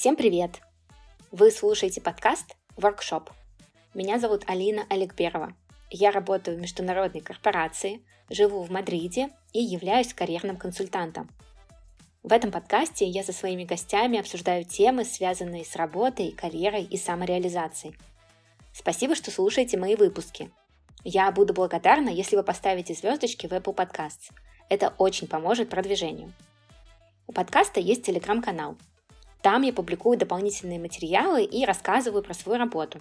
Всем привет! Вы слушаете подкаст «Воркшоп». Меня зовут Алина Олегберова. Я работаю в международной корпорации, живу в Мадриде и являюсь карьерным консультантом. В этом подкасте я со своими гостями обсуждаю темы, связанные с работой, карьерой и самореализацией. Спасибо, что слушаете мои выпуски. Я буду благодарна, если вы поставите звездочки в Apple Podcasts. Это очень поможет продвижению. У подкаста есть телеграм-канал. Там я публикую дополнительные материалы и рассказываю про свою работу.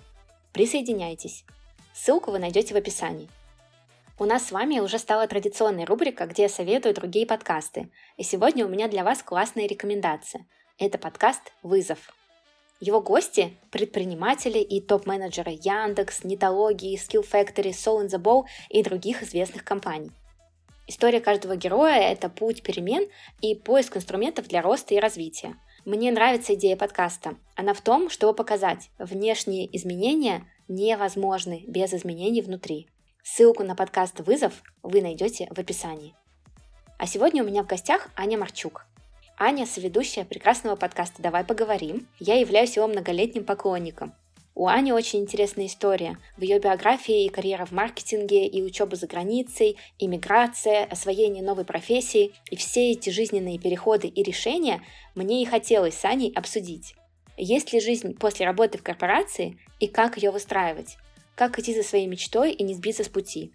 Присоединяйтесь. Ссылку вы найдете в описании. У нас с вами уже стала традиционная рубрика, где я советую другие подкасты. И сегодня у меня для вас классная рекомендация. Это подкаст «Вызов». Его гости – предприниматели и топ-менеджеры Яндекс, Нитологии, Skill Factory, Soul in the Bowl и других известных компаний. История каждого героя – это путь перемен и поиск инструментов для роста и развития. Мне нравится идея подкаста. Она в том, чтобы показать, внешние изменения невозможны без изменений внутри. Ссылку на подкаст «Вызов» вы найдете в описании. А сегодня у меня в гостях Аня Марчук. Аня – соведущая прекрасного подкаста «Давай поговорим». Я являюсь его многолетним поклонником. У Ани очень интересная история. В ее биографии и карьера в маркетинге, и учеба за границей, и миграция, освоение новой профессии, и все эти жизненные переходы и решения мне и хотелось с Аней обсудить. Есть ли жизнь после работы в корпорации и как ее выстраивать? Как идти за своей мечтой и не сбиться с пути?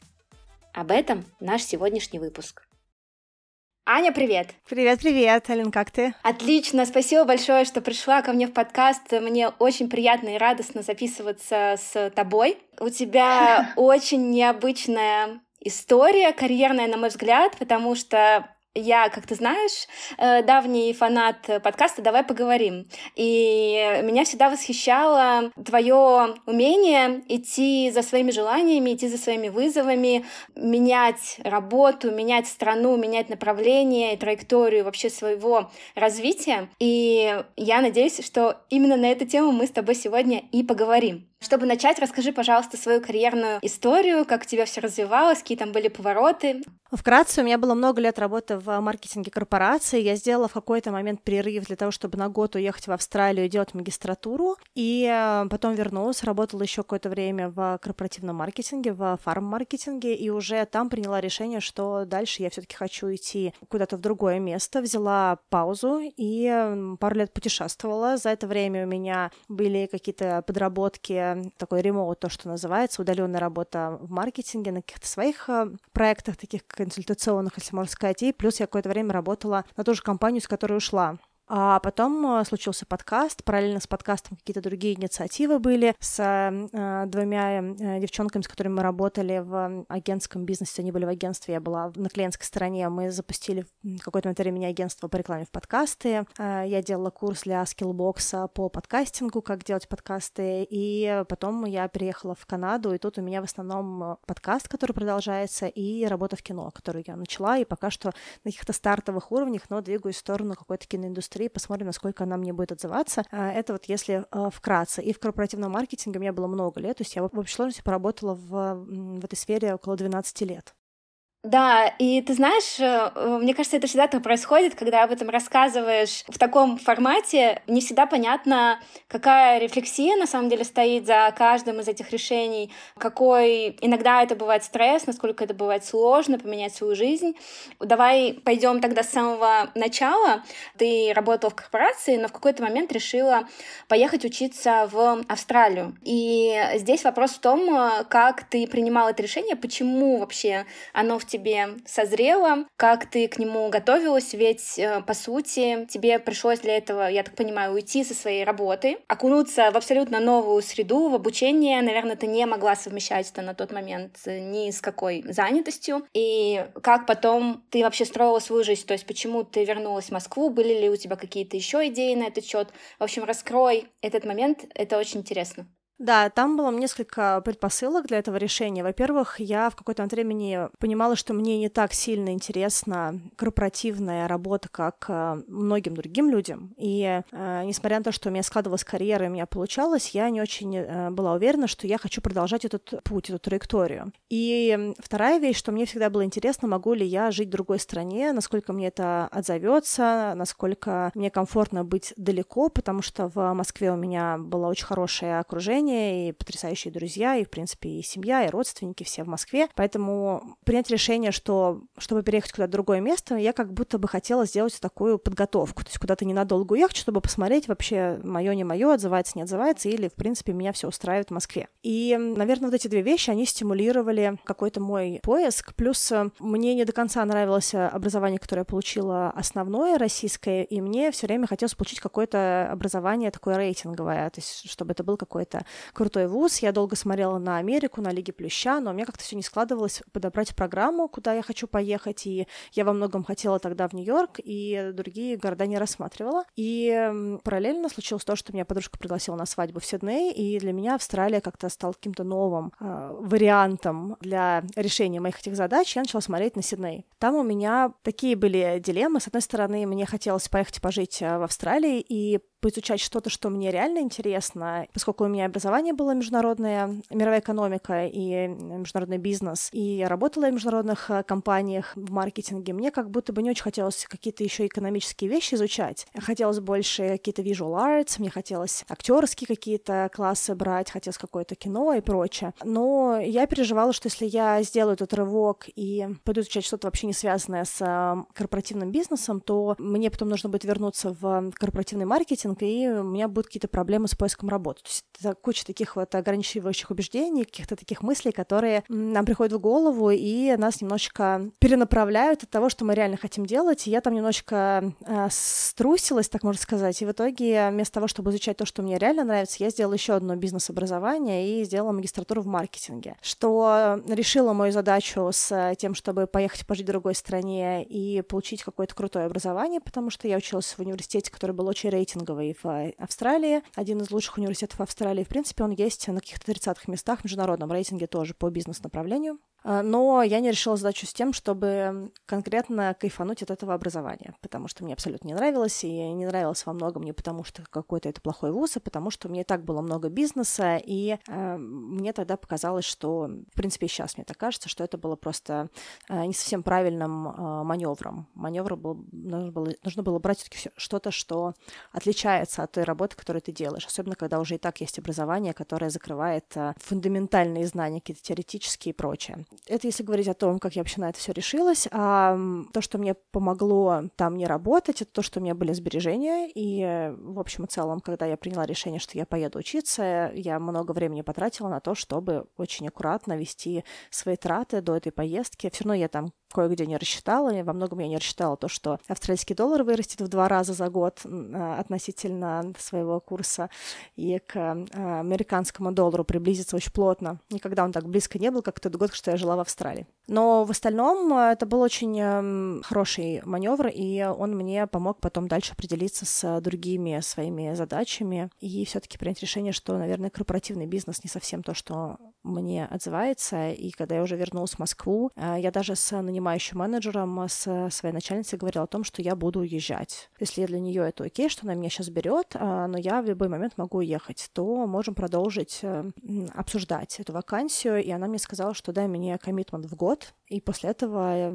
Об этом наш сегодняшний выпуск. Аня, привет! Привет-привет, Алин, как ты? Отлично, спасибо большое, что пришла ко мне в подкаст. Мне очень приятно и радостно записываться с тобой. У тебя очень необычная история, карьерная, на мой взгляд, потому что я, как ты знаешь, э, давний фанат подкаста «Давай поговорим». И меня всегда восхищало твое умение идти за своими желаниями, идти за своими вызовами, менять работу, менять страну, менять направление и траекторию вообще своего развития. И я надеюсь, что именно на эту тему мы с тобой сегодня и поговорим. Чтобы начать, расскажи, пожалуйста, свою карьерную историю, как у тебя все развивалось, какие там были повороты. Вкратце, у меня было много лет работы в маркетинге корпорации. Я сделала в какой-то момент перерыв для того, чтобы на год уехать в Австралию и делать магистратуру. И э, потом вернулась, работала еще какое-то время в корпоративном маркетинге, в фарм-маркетинге, и уже там приняла решение, что дальше я все-таки хочу идти куда-то в другое место. Взяла паузу и пару лет путешествовала. За это время у меня были какие-то подработки такой ремоут, то, что называется, удаленная работа в маркетинге на каких-то своих э, проектах, таких консультационных, если можно сказать, и плюс я какое-то время работала на ту же компанию, с которой ушла. А потом э, случился подкаст, параллельно с подкастом какие-то другие инициативы были с э, двумя э, девчонками, с которыми мы работали в агентском бизнесе, они были в агентстве, я была на клиентской стороне, мы запустили в какой-то момент времени агентство по рекламе в подкасты, я делала курс для скиллбокса по подкастингу, как делать подкасты, и потом я переехала в Канаду, и тут у меня в основном подкаст, который продолжается, и работа в кино, которую я начала, и пока что на каких-то стартовых уровнях, но двигаюсь в сторону какой-то киноиндустрии, и посмотрим, насколько она мне будет отзываться. А, это вот если а, вкратце. И в корпоративном маркетинге у меня было много лет, то есть я в общей сложности поработала в, в этой сфере около 12 лет. Да, и ты знаешь, э, э, мне кажется, это всегда так происходит, когда об этом рассказываешь в таком формате. Не всегда понятно, какая рефлексия на самом деле стоит за каждым из этих решений, какой иногда это бывает стресс, насколько это бывает сложно поменять свою жизнь. Давай пойдем тогда с самого начала. Ты работала в корпорации, но в какой-то момент решила поехать учиться в Австралию. И здесь вопрос в том, э, как ты принимала это решение, почему вообще оно в тебе созрело, как ты к нему готовилась, ведь, э, по сути, тебе пришлось для этого, я так понимаю, уйти со своей работы, окунуться в абсолютно новую среду, в обучение, наверное, ты не могла совмещать это на тот момент ни с какой занятостью, и как потом ты вообще строила свою жизнь, то есть почему ты вернулась в Москву, были ли у тебя какие-то еще идеи на этот счет, в общем, раскрой этот момент, это очень интересно. Да, там было несколько предпосылок для этого решения. Во-первых, я в какой-то момент времени понимала, что мне не так сильно интересна корпоративная работа, как э, многим другим людям. И э, несмотря на то, что у меня складывалась карьера и у меня получалось, я не очень э, была уверена, что я хочу продолжать этот путь, эту траекторию. И вторая вещь, что мне всегда было интересно, могу ли я жить в другой стране, насколько мне это отзовется, насколько мне комфортно быть далеко, потому что в Москве у меня было очень хорошее окружение и потрясающие друзья, и, в принципе, и семья, и родственники все в Москве. Поэтому принять решение, что чтобы переехать куда-то в другое место, я как будто бы хотела сделать такую подготовку, то есть куда-то ненадолго уехать, чтобы посмотреть вообще мое не мое, отзывается, не отзывается, или, в принципе, меня все устраивает в Москве. И, наверное, вот эти две вещи, они стимулировали какой-то мой поиск, плюс э, мне не до конца нравилось образование, которое я получила основное российское, и мне все время хотелось получить какое-то образование такое рейтинговое, то есть чтобы это был какой-то крутой вуз. Я долго смотрела на Америку, на Лиги Плюща, но у меня как-то все не складывалось подобрать программу, куда я хочу поехать, и я во многом хотела тогда в Нью-Йорк, и другие города не рассматривала. И параллельно случилось то, что меня подружка пригласила на свадьбу в Сидней, и для меня Австралия как-то стала каким-то новым э, вариантом для решения моих этих задач. Я начала смотреть на Сидней. Там у меня такие были дилеммы. С одной стороны, мне хотелось поехать пожить э, в Австралии и поизучать что-то, что мне реально интересно, поскольку у меня образование было международное, мировая экономика и международный бизнес, и я работала в международных э, компаниях в маркетинге, мне как будто бы не очень хотелось какие-то еще экономические вещи изучать. Хотелось больше какие-то visual arts, мне хотелось актерские какие-то классы брать, хотелось какое-то кино и прочее. Но я переживала, что если я сделаю этот рывок и пойду изучать что-то вообще не связанное с э, корпоративным бизнесом, то мне потом нужно будет вернуться в корпоративный маркетинг, маркетинг, и у меня будут какие-то проблемы с поиском работы. То есть это куча таких вот ограничивающих убеждений, каких-то таких мыслей, которые нам приходят в голову и нас немножечко перенаправляют от того, что мы реально хотим делать. И я там немножечко э, струсилась, так можно сказать, и в итоге вместо того, чтобы изучать то, что мне реально нравится, я сделала еще одно бизнес-образование и сделала магистратуру в маркетинге, что решило мою задачу с тем, чтобы поехать пожить в другой стране и получить какое-то крутое образование, потому что я училась в университете, который был очень рейтинговый, и в Австралии. Один из лучших университетов Австралии. В принципе, он есть на каких-то 30-х местах в международном рейтинге тоже по бизнес-направлению. А, но я не решила задачу с тем, чтобы конкретно кайфануть от этого образования, потому что мне абсолютно не нравилось, и не нравилось во многом не потому, что какой-то это плохой вуз, а потому что мне и так было много бизнеса, и э, мне тогда показалось, что, в принципе, сейчас мне так кажется, что это было просто э, не совсем правильным э, маневром. Маневр был, нужно было, нужно было брать все что-то, что отличается от той работы, которую ты делаешь, особенно когда уже и так есть образование, которое закрывает э, фундаментальные знания, какие-то теоретические и прочее. Это если говорить о том, как я вообще на это все решилась. А то, что мне помогло там не работать, это то, что у меня были сбережения. И, в общем и целом, когда я приняла решение, что я поеду учиться, я много времени потратила на то, чтобы очень аккуратно вести свои траты до этой поездки. Все равно я там кое-где не рассчитала, и во многом я не рассчитала то, что австралийский доллар вырастет в два раза за год а, относительно своего курса, и к а, американскому доллару приблизиться очень плотно. Никогда он так близко не был, как тот год, что я жила в Австралии. Но в остальном а, это был очень хороший маневр, и он мне помог потом дальше определиться с другими своими задачами и все-таки принять решение, что, наверное, корпоративный бизнес не совсем то, что мне отзывается. И когда я уже вернулась в Москву, я даже с нанимающим нанимающим менеджером а, с своей начальницей говорила о том, что я буду уезжать. Если для нее это окей, что она меня сейчас берет, а, но я в любой момент могу уехать, то можем продолжить э, обсуждать эту вакансию. И она мне сказала, что дай мне коммитмент в год, и после этого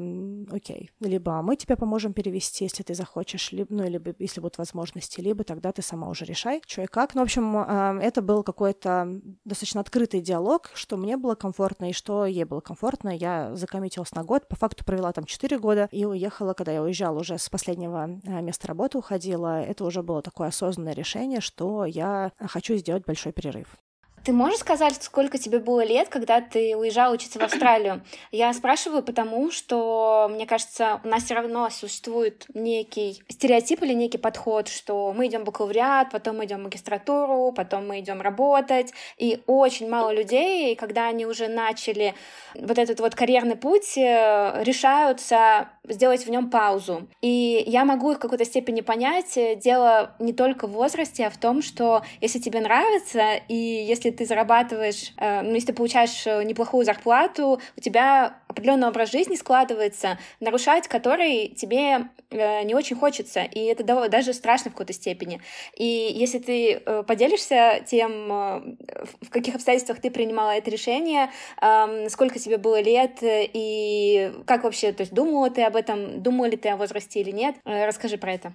окей. Либо мы тебе поможем перевести, если ты захочешь, либо, ну, либо если будут возможности, либо тогда ты сама уже решай, что и как. Ну, в общем, это был какой-то достаточно открытый диалог, что мне было комфортно и что ей было комфортно. Я закоммитилась на год. По факту факту провела там 4 года и уехала, когда я уезжала уже с последнего э, места работы уходила. Это уже было такое осознанное решение, что я хочу сделать большой перерыв. Ты можешь сказать, сколько тебе было лет, когда ты уезжала учиться в Австралию? Я спрашиваю потому, что, мне кажется, у нас все равно существует некий стереотип или некий подход, что мы идем бакалавриат, потом мы идем в магистратуру, потом мы идем работать. И очень мало людей, когда они уже начали вот этот вот карьерный путь, э, решаются сделать в нем паузу. И я могу их в какой-то степени понять. Дело не только в возрасте, а в том, что если тебе нравится, и если если ты зарабатываешь, э, ну, если ты получаешь э, неплохую зарплату, у тебя определенный образ жизни складывается, нарушать который тебе э, не очень хочется, и это даже страшно в какой-то степени. И если ты поделишься тем, в каких обстоятельствах ты принимала это решение, эм, сколько тебе было лет, и как вообще, то есть думала ты об этом, думала ли ты о возрасте или нет, расскажи про это.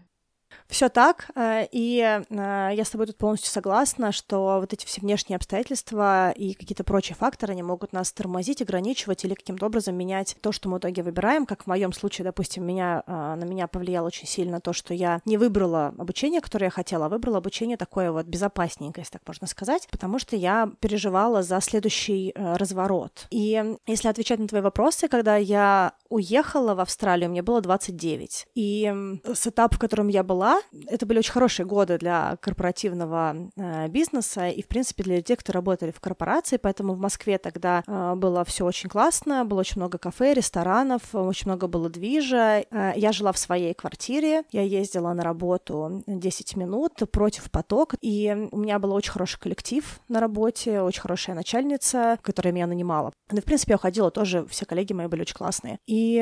Все так, э, и э, я с тобой тут полностью согласна, что вот эти все внешние обстоятельства и какие-то прочие факторы, они могут нас тормозить, ограничивать или каким-то образом менять то, что мы в итоге выбираем, как в моем случае, допустим, меня, э, на меня повлияло очень сильно то, что я не выбрала обучение, которое я хотела, а выбрала обучение такое вот безопасненькое, если так можно сказать, потому что я переживала за следующий разворот. И если отвечать на твои вопросы, когда я уехала в Австралию, мне было 29, и с этапа, в котором я была. Это были очень хорошие годы для корпоративного э, бизнеса и, в принципе, для людей, кто работали в корпорации. Поэтому в Москве тогда э, было все очень классно, было очень много кафе, ресторанов, очень много было движа. Э, я жила в своей квартире, я ездила на работу 10 минут против потока, и у меня был очень хороший коллектив на работе, очень хорошая начальница, которая меня нанимала. Ну, в принципе, я уходила тоже, все коллеги мои были очень классные. И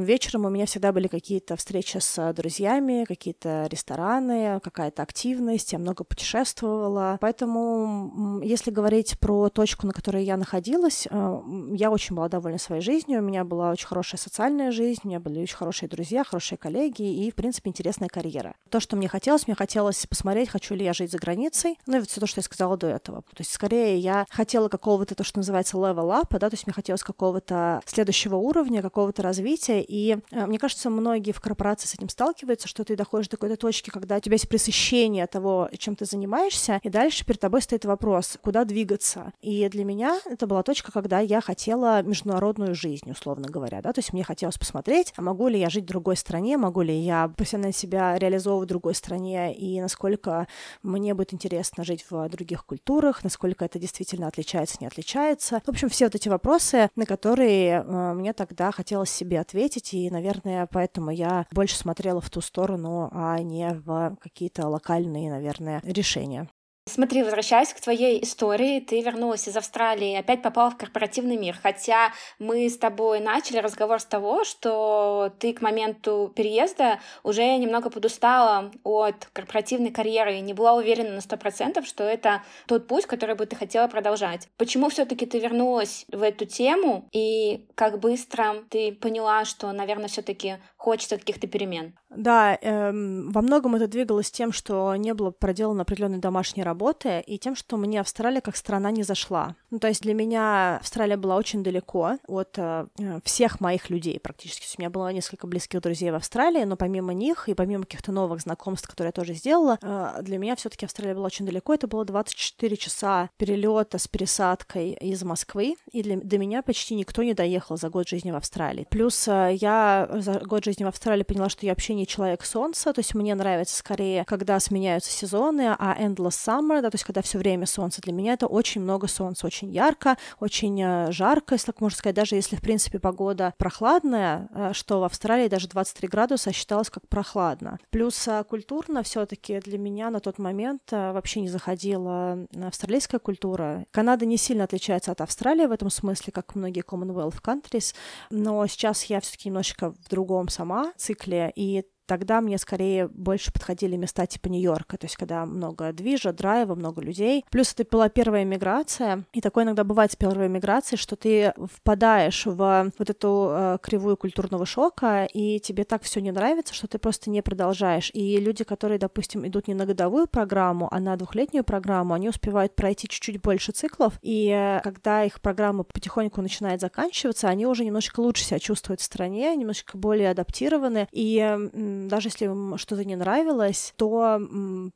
вечером у меня всегда были какие-то встречи с друзьями, какие-то рестораны, какая-то активность, я много путешествовала. Поэтому, если говорить про точку, на которой я находилась, э, я очень была довольна своей жизнью, у меня была очень хорошая социальная жизнь, у меня были очень хорошие друзья, хорошие коллеги и, в принципе, интересная карьера. То, что мне хотелось, мне хотелось посмотреть, хочу ли я жить за границей, ну и все то, что я сказала до этого. То есть, скорее, я хотела какого-то, то, что называется level up, да, то есть мне хотелось какого-то следующего уровня, какого-то развития, и э, мне кажется, многие в корпорации с этим сталкиваются, что ты доходишь до какой-то точки, когда у тебя есть пресыщение того, чем ты занимаешься, и дальше перед тобой стоит вопрос, куда двигаться. И для меня это была точка, когда я хотела международную жизнь, условно говоря, да, то есть мне хотелось посмотреть, а могу ли я жить в другой стране, могу ли я профессионально себя реализовывать в другой стране, и насколько мне будет интересно жить в других культурах, насколько это действительно отличается, не отличается. В общем, все вот эти вопросы, на которые э, мне тогда хотелось себе ответить, и, наверное, поэтому я больше смотрела в ту сторону, а не в какие-то локальные, наверное, решения. Смотри, возвращаясь к твоей истории, ты вернулась из Австралии опять попала в корпоративный мир. Хотя мы с тобой начали разговор с того, что ты к моменту переезда уже немного подустала от корпоративной карьеры и не была уверена на сто процентов, что это тот путь, который бы ты хотела продолжать. Почему все-таки ты вернулась в эту тему и как быстро ты поняла, что, наверное, все-таки хочется каких-то перемен? Да, эм, во многом это двигалось тем, что не было проделано определенной домашней работы, и тем, что мне Австралия как страна не зашла. Ну, то есть для меня Австралия была очень далеко от э, всех моих людей практически. У меня было несколько близких друзей в Австралии, но помимо них и помимо каких-то новых знакомств, которые я тоже сделала, э, для меня все-таки Австралия была очень далеко. Это было 24 часа перелета с пересадкой из Москвы, и для, до меня почти никто не доехал за год жизни в Австралии. Плюс э, я за год жизни в Австралии поняла, что я вообще не человек солнца, то есть мне нравится скорее, когда сменяются сезоны, а endless summer, да, то есть когда все время солнце, для меня это очень много солнца, очень ярко, очень э, жарко, если так можно сказать, даже если, в принципе, погода прохладная, э, что в Австралии даже 23 градуса считалось как прохладно. Плюс э, культурно все таки для меня на тот момент вообще не заходила австралийская культура. Канада не сильно отличается от Австралии в этом смысле, как многие Commonwealth countries, но сейчас я все таки немножечко в другом сама цикле, и тогда мне скорее больше подходили места типа Нью-Йорка, то есть когда много движа, драйва, много людей. Плюс это была первая миграция, и такое иногда бывает с первой миграцией, что ты впадаешь в вот эту э, кривую культурного шока, и тебе так все не нравится, что ты просто не продолжаешь. И люди, которые, допустим, идут не на годовую программу, а на двухлетнюю программу, они успевают пройти чуть-чуть больше циклов, и э, когда их программа потихоньку начинает заканчиваться, они уже немножечко лучше себя чувствуют в стране, немножечко более адаптированы, и даже если им что-то не нравилось, то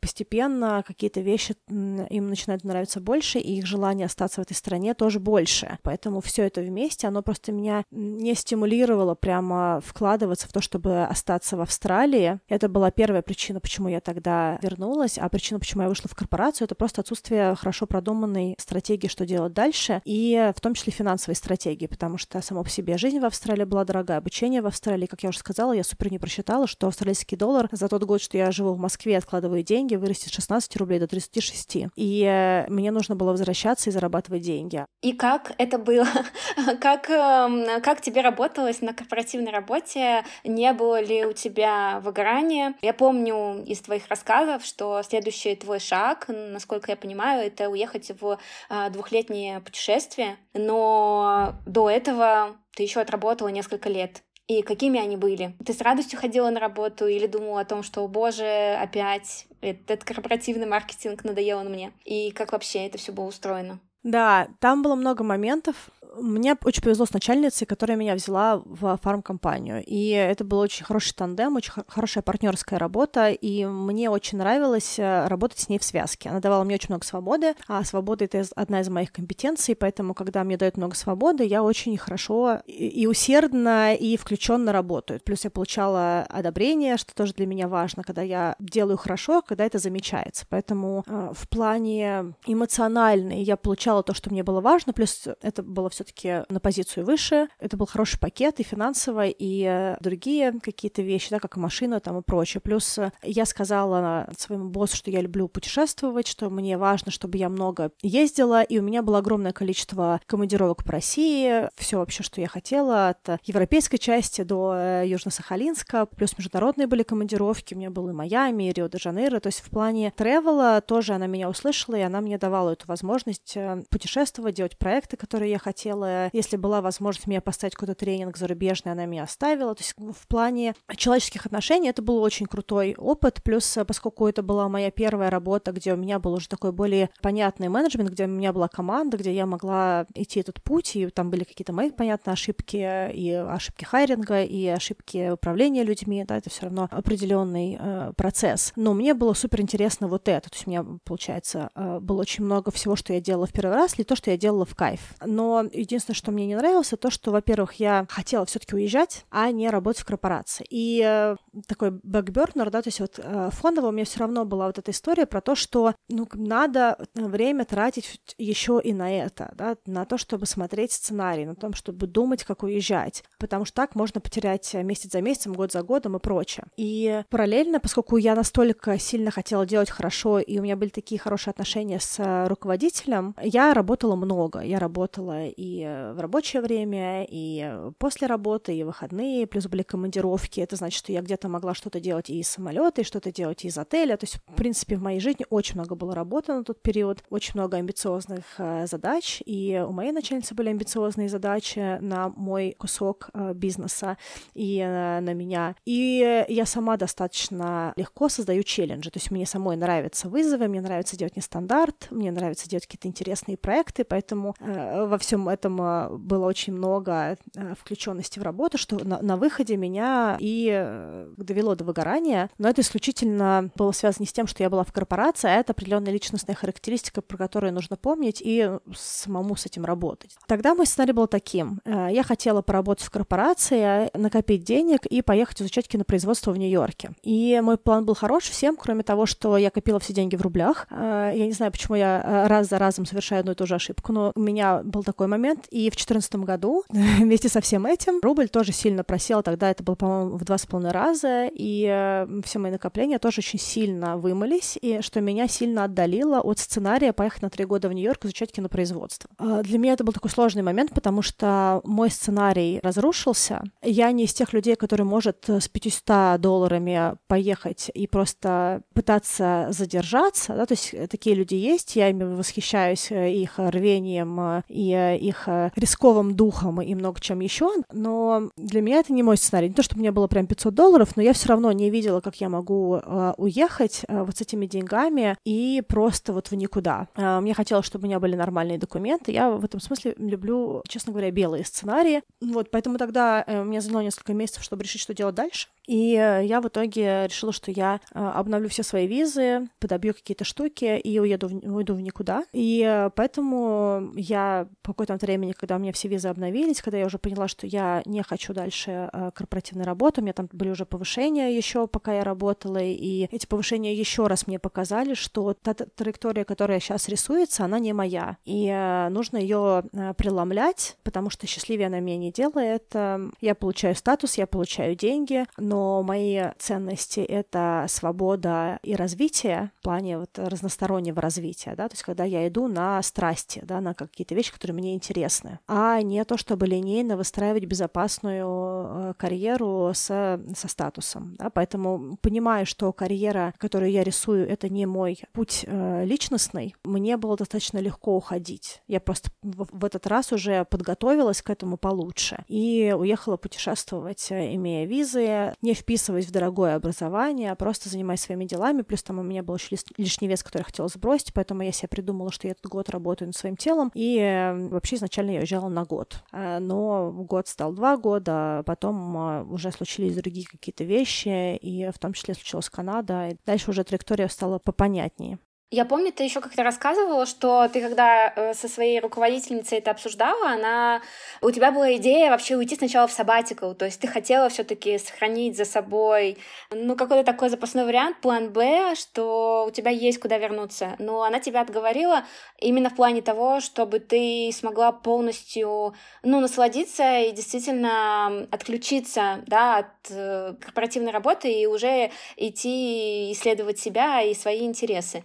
постепенно какие-то вещи им начинают нравиться больше, и их желание остаться в этой стране тоже больше. Поэтому все это вместе, оно просто меня не стимулировало прямо вкладываться в то, чтобы остаться в Австралии. Это была первая причина, почему я тогда вернулась, а причина, почему я вышла в корпорацию, это просто отсутствие хорошо продуманной стратегии, что делать дальше, и в том числе финансовой стратегии, потому что само по себе жизнь в Австралии была дорогая, обучение в Австралии, как я уже сказала, я супер не просчитала, что австралийский доллар за тот год, что я живу в Москве, откладываю деньги, вырастет с 16 рублей до 36. И э, мне нужно было возвращаться и зарабатывать деньги. И как это было? как, эм, как тебе работалось на корпоративной работе? Не было ли у тебя выгорания? Я помню из твоих рассказов, что следующий твой шаг, насколько я понимаю, это уехать в э, двухлетнее путешествие. Но до этого ты еще отработала несколько лет. И какими они были? Ты с радостью ходила на работу или думала о том, что, боже, опять этот корпоративный маркетинг надоел мне? И как вообще это все было устроено? Да, там было много моментов, мне очень повезло с начальницей, которая меня взяла в фармкомпанию. И это был очень хороший тандем, очень хорошая партнерская работа, и мне очень нравилось э, работать с ней в связке. Она давала мне очень много свободы, а свобода — это одна из моих компетенций, поэтому, когда мне дают много свободы, я очень хорошо и усердно, и включенно работаю. Плюс я получала одобрение, что тоже для меня важно, когда я делаю хорошо, когда это замечается. Поэтому э, в плане эмоциональной я получала то, что мне было важно, плюс это было все все-таки на позицию выше. Это был хороший пакет и финансово, и э, другие какие-то вещи, да, как машина там и прочее. Плюс э, я сказала своему боссу, что я люблю путешествовать, что мне важно, чтобы я много ездила, и у меня было огромное количество командировок по России, все вообще, что я хотела, от европейской части до э, Южно-Сахалинска, плюс международные были командировки, у меня было и Майами, и Рио-де-Жанейро, то есть в плане тревела тоже она меня услышала, и она мне давала эту возможность путешествовать, делать проекты, которые я хотела, если была возможность меня поставить какой-то тренинг зарубежный, она меня оставила. То есть в плане человеческих отношений это был очень крутой опыт. Плюс, э, поскольку это была моя первая работа, где у меня был уже такой более понятный менеджмент, где у меня была команда, где я могла идти этот путь, и там были какие-то мои, понятные ошибки, и ошибки хайринга, и ошибки управления людьми, да, это все равно определенный э, процесс. Но мне было супер интересно вот это. То есть у меня, получается, э, было очень много всего, что я делала в первый раз, или то, что я делала в кайф. Но единственное, что мне не нравилось, то, что, во-первых, я хотела все-таки уезжать, а не работать в корпорации. И э, такой бэкбернер, да, то есть вот э, фоново у меня все равно была вот эта история про то, что ну, надо время тратить еще и на это, да, на то, чтобы смотреть сценарий, на том, чтобы думать, как уезжать, потому что так можно потерять месяц за месяцем, год за годом и прочее. И параллельно, поскольку я настолько сильно хотела делать хорошо, и у меня были такие хорошие отношения с руководителем, я работала много. Я работала и в рабочее время, и после работы, и выходные, плюс были командировки. Это значит, что я где-то могла что-то делать и из самолета, и что-то делать и из отеля. То есть, в принципе, в моей жизни очень много было работы на тот период, очень много амбициозных э, задач, и у моей начальницы были амбициозные задачи на мой кусок э, бизнеса и э, на меня. И я сама достаточно легко создаю челленджи. То есть мне самой нравятся вызовы, мне нравится делать нестандарт, мне нравится делать какие-то интересные проекты, поэтому э, во всем этом э, было очень много э, включенности в работу, что на, на выходе меня и довело до выгорания, но это исключительно было связано не с тем, что я была в корпорации, а это определенная личностная характеристика, про которую нужно помнить и самому с этим работать. Тогда мой сценарий был таким. Я хотела поработать в корпорации, накопить денег и поехать изучать кинопроизводство в Нью-Йорке. И мой план был хорош всем, кроме того, что я копила все деньги в рублях. Я не знаю, почему я раз за разом совершаю одну и ту же ошибку, но у меня был такой момент, и в 2014 году вместе со всем этим рубль тоже сильно просел. Тогда это было, по-моему, в два с половиной раза. И э, все мои накопления тоже очень сильно вымылись, и что меня сильно отдалило от сценария поехать на три года в Нью-Йорк изучать кинопроизводство. А для меня это был такой сложный момент, потому что мой сценарий разрушился. Я не из тех людей, которые может с 500 долларами поехать и просто пытаться задержаться. Да? То есть такие люди есть, я ими восхищаюсь э, их рвением э, и их рисковым духом и много чем еще, но для меня это не мой сценарий. Не то, чтобы у меня было прям 500 долларов, но я все равно не видела, как я могу э, уехать э, вот с этими деньгами и просто вот в никуда. Э, мне хотелось, чтобы у меня были нормальные документы. Я в этом смысле люблю, честно говоря, белые сценарии. Вот, поэтому тогда э, мне заняло несколько месяцев, чтобы решить, что делать дальше. И э, я в итоге решила, что я э, обновлю все свои визы, подобью какие-то штуки и уеду в, уйду в никуда. И э, поэтому я по какой-то времени, когда у меня все визы обновились, когда я уже поняла, что я не хочу дальше корпоративной работы, у меня там были уже повышения еще, пока я работала, и эти повышения еще раз мне показали, что та траектория, которая сейчас рисуется, она не моя. И нужно ее преломлять, потому что счастливее она меня не делает. Я получаю статус, я получаю деньги, но но мои ценности — это свобода и развитие в плане вот разностороннего развития, да, то есть когда я иду на страсти, да, на какие-то вещи, которые мне интересны, а не то, чтобы линейно выстраивать безопасную э, карьеру с, со статусом, да, поэтому понимая, что карьера, которую я рисую, это не мой путь э, личностный, мне было достаточно легко уходить. Я просто в, в этот раз уже подготовилась к этому получше и уехала путешествовать, э, имея визы, не вписываясь в дорогое образование, а просто занимаясь своими делами. Плюс там у меня был еще лишний вес, который я хотела сбросить, поэтому я себе придумала, что я этот год работаю над своим телом. И э, вообще изначально я уезжала на год. Э, но год стал два года, а потом уже случились другие какие-то вещи, и в том числе случилась Канада. И дальше уже траектория стала попонятнее. Я помню, ты еще как-то рассказывала, что ты когда э, со своей руководительницей это обсуждала, она у тебя была идея вообще уйти сначала в сабатикл, то есть ты хотела все-таки сохранить за собой, ну, какой-то такой запасной вариант, план Б, что у тебя есть куда вернуться. Но она тебя отговорила именно в плане того, чтобы ты смогла полностью, ну, насладиться и действительно отключиться, да, от э, корпоративной работы и уже идти исследовать себя и свои интересы.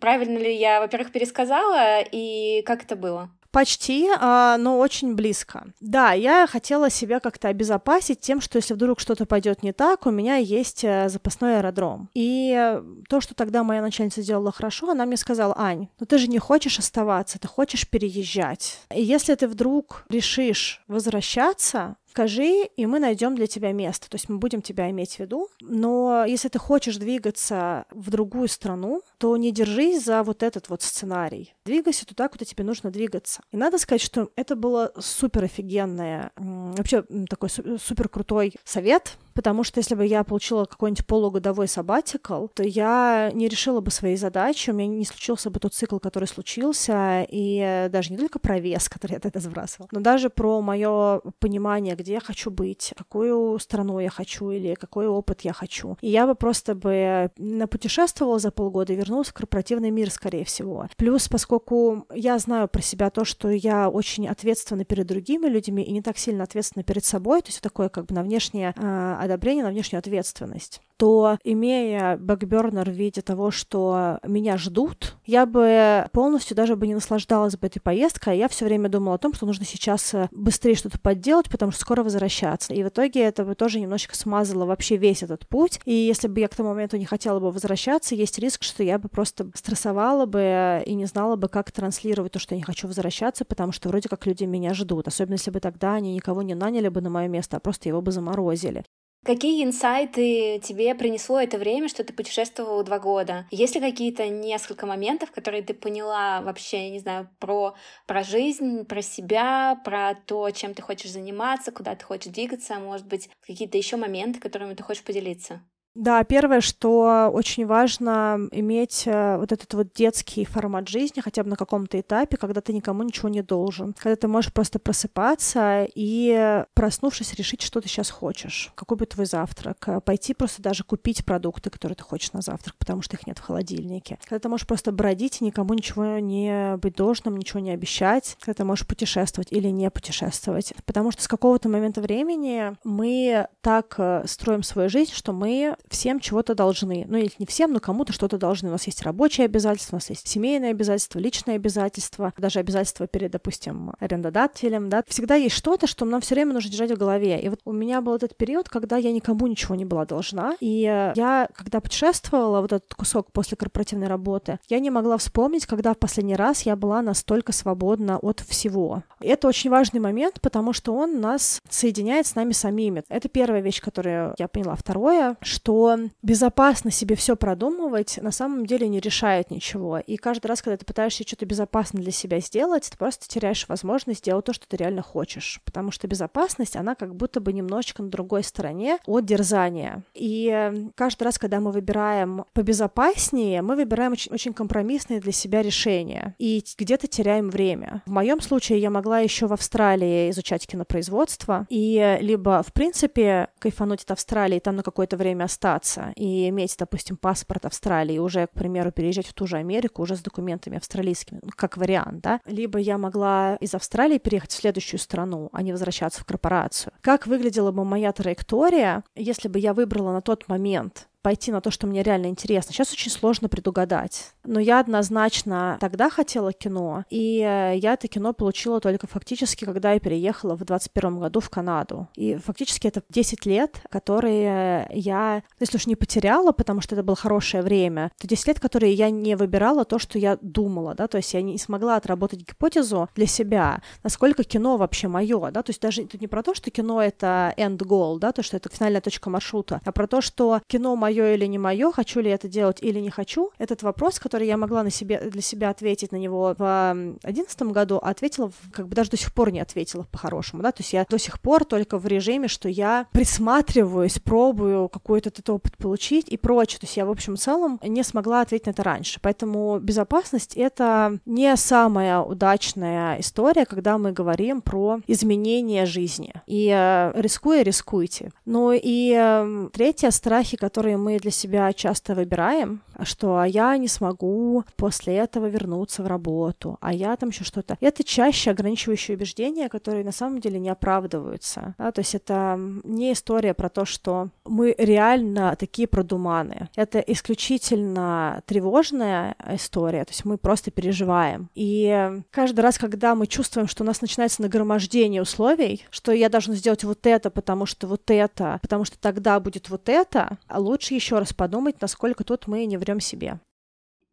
Правильно ли я, во-первых, пересказала и как это было? Почти, а, но очень близко. Да, я хотела себя как-то обезопасить тем, что если вдруг что-то пойдет не так, у меня есть э, запасной аэродром. И то, что тогда моя начальница делала хорошо, она мне сказала, Ань, ну ты же не хочешь оставаться, ты хочешь переезжать. И если ты вдруг решишь возвращаться, скажи, и мы найдем для тебя место. То есть мы будем тебя иметь в виду. Но если ты хочешь двигаться в другую страну, то не держись за вот этот вот сценарий. Двигайся туда, куда тебе нужно двигаться. И надо сказать, что это было супер офигенное, вообще такой супер крутой совет, потому что если бы я получила какой-нибудь полугодовой сабатикл, то я не решила бы свои задачи, у меня не случился бы тот цикл, который случился, и даже не только про вес, который я тогда сбрасывала, но даже про мое понимание, где я хочу быть, какую страну я хочу или какой опыт я хочу. И я бы просто бы напутешествовала за полгода и вернулась в корпоративный мир, скорее всего. Плюс, поскольку я знаю про себя то, что я очень ответственна перед другими людьми и не так сильно ответственна перед собой, то есть такое как бы на внешнее э, одобрение, на внешнюю ответственность, то имея бэкбернер в виде того, что меня ждут, я бы полностью даже бы не наслаждалась бы этой поездкой, а я все время думала о том, что нужно сейчас э, быстрее что-то подделать, потому что скоро возвращаться. И в итоге это бы тоже немножечко смазало вообще весь этот путь. И если бы я к тому моменту не хотела бы возвращаться, есть риск, что я бы просто стрессовала бы и не знала бы, как транслировать то, что я не хочу возвращаться, потому что вроде как люди меня ждут. Особенно если бы тогда они никого не наняли бы на мое место, а просто его бы заморозили. Какие инсайты тебе принесло это время, что ты путешествовала два года? Есть ли какие-то несколько моментов, которые ты поняла вообще, не знаю, про, про жизнь, про себя, про то, чем ты хочешь заниматься, куда ты хочешь двигаться, может быть, какие-то еще моменты, которыми ты хочешь поделиться? Да, первое, что очень важно иметь э, вот этот вот детский формат жизни, хотя бы на каком-то этапе, когда ты никому ничего не должен, когда ты можешь просто просыпаться и, проснувшись, решить, что ты сейчас хочешь, какой будет твой завтрак, э, пойти просто даже купить продукты, которые ты хочешь на завтрак, потому что их нет в холодильнике, когда ты можешь просто бродить и никому ничего не быть должным, ничего не обещать, когда ты можешь путешествовать или не путешествовать, потому что с какого-то момента времени мы так э, строим свою жизнь, что мы всем чего-то должны. Ну, или не всем, но кому-то что-то должны. У нас есть рабочие обязательства, у нас есть семейные обязательства, личные обязательства, даже обязательства перед, допустим, арендодателем, да. Всегда есть что-то, что нам все время нужно держать в голове. И вот у меня был этот период, когда я никому ничего не была должна. И я, когда путешествовала, вот этот кусок после корпоративной работы, я не могла вспомнить, когда в последний раз я была настолько свободна от всего. Это очень важный момент, потому что он нас соединяет с нами самими. Это первая вещь, которую я поняла. Второе, что что безопасно себе все продумывать на самом деле не решает ничего. И каждый раз, когда ты пытаешься что-то безопасно для себя сделать, ты просто теряешь возможность сделать то, что ты реально хочешь. Потому что безопасность, она как будто бы немножечко на другой стороне от дерзания. И каждый раз, когда мы выбираем побезопаснее, мы выбираем очень, очень компромиссные для себя решения. И где-то теряем время. В моем случае я могла еще в Австралии изучать кинопроизводство и либо, в принципе, кайфануть от Австралии, там на какое-то время остаться, остаться и иметь, допустим, паспорт Австралии и уже, к примеру, переезжать в ту же Америку уже с документами австралийскими, ну, как вариант, да, либо я могла из Австралии переехать в следующую страну, а не возвращаться в корпорацию. Как выглядела бы моя траектория, если бы я выбрала на тот момент пойти на то, что мне реально интересно. Сейчас очень сложно предугадать. Но я однозначно тогда хотела кино, и э, я это кино получила только фактически, когда я переехала в 21 году в Канаду. И фактически это 10 лет, которые я, если уж не потеряла, потому что это было хорошее время, то 10 лет, которые я не выбирала то, что я думала, да, то есть я не смогла отработать гипотезу для себя, насколько кино вообще мое, да, то есть даже тут не про то, что кино это end goal, да, то, что это финальная точка маршрута, а про то, что кино мое мое или не мое, хочу ли это делать или не хочу, этот вопрос, который я могла на себе, для себя ответить на него в одиннадцатом году, а ответила, как бы даже до сих пор не ответила по-хорошему, да, то есть я до сих пор только в режиме, что я присматриваюсь, пробую какой-то этот опыт получить и прочее, то есть я, в общем, целом не смогла ответить на это раньше, поэтому безопасность — это не самая удачная история, когда мы говорим про изменение жизни, и э, рискуя, рискуйте. Ну и э, третье — страхи, которые мы для себя часто выбираем, что а я не смогу после этого вернуться в работу, а я там еще что-то. Это чаще ограничивающие убеждения, которые на самом деле не оправдываются. Да? То есть это не история про то, что мы реально такие продуманы. Это исключительно тревожная история, то есть мы просто переживаем. И каждый раз, когда мы чувствуем, что у нас начинается нагромождение условий, что я должен сделать вот это, потому что вот это, потому что тогда будет вот это, а лучше еще раз подумать, насколько тут мы не врем себе.